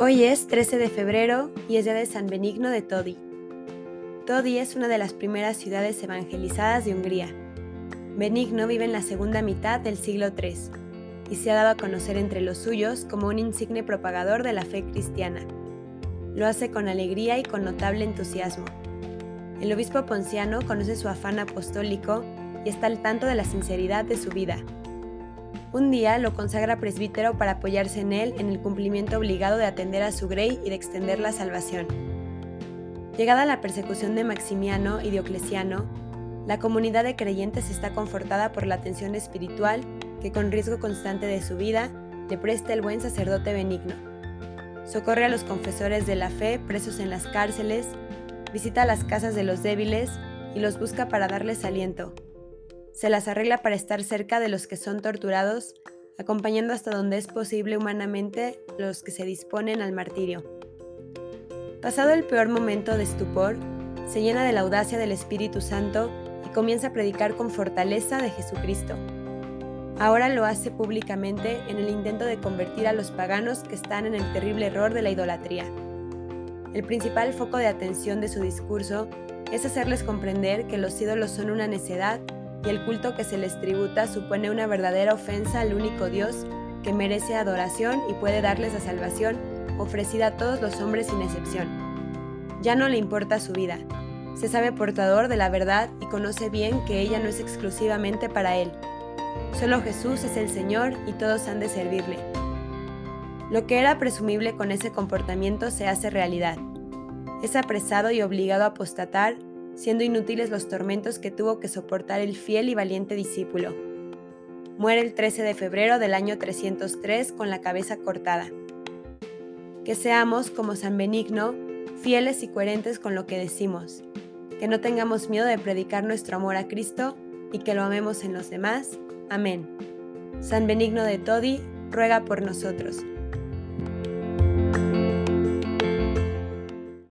Hoy es 13 de febrero y es día de San Benigno de Todi. Todi es una de las primeras ciudades evangelizadas de Hungría. Benigno vive en la segunda mitad del siglo III y se ha dado a conocer entre los suyos como un insigne propagador de la fe cristiana. Lo hace con alegría y con notable entusiasmo. El obispo ponciano conoce su afán apostólico y está al tanto de la sinceridad de su vida un día lo consagra presbítero para apoyarse en él en el cumplimiento obligado de atender a su grey y de extender la salvación. Llegada la persecución de Maximiano y Diocleciano, la comunidad de creyentes está confortada por la atención espiritual que con riesgo constante de su vida le presta el buen sacerdote benigno. Socorre a los confesores de la fe presos en las cárceles, visita las casas de los débiles y los busca para darles aliento, se las arregla para estar cerca de los que son torturados, acompañando hasta donde es posible humanamente los que se disponen al martirio. Pasado el peor momento de estupor, se llena de la audacia del Espíritu Santo y comienza a predicar con fortaleza de Jesucristo. Ahora lo hace públicamente en el intento de convertir a los paganos que están en el terrible error de la idolatría. El principal foco de atención de su discurso es hacerles comprender que los ídolos son una necedad y el culto que se les tributa supone una verdadera ofensa al único Dios que merece adoración y puede darles la salvación ofrecida a todos los hombres sin excepción. Ya no le importa su vida, se sabe portador de la verdad y conoce bien que ella no es exclusivamente para él. Solo Jesús es el Señor y todos han de servirle. Lo que era presumible con ese comportamiento se hace realidad. Es apresado y obligado a apostatar siendo inútiles los tormentos que tuvo que soportar el fiel y valiente discípulo. Muere el 13 de febrero del año 303 con la cabeza cortada. Que seamos, como San Benigno, fieles y coherentes con lo que decimos, que no tengamos miedo de predicar nuestro amor a Cristo y que lo amemos en los demás. Amén. San Benigno de Todi, ruega por nosotros.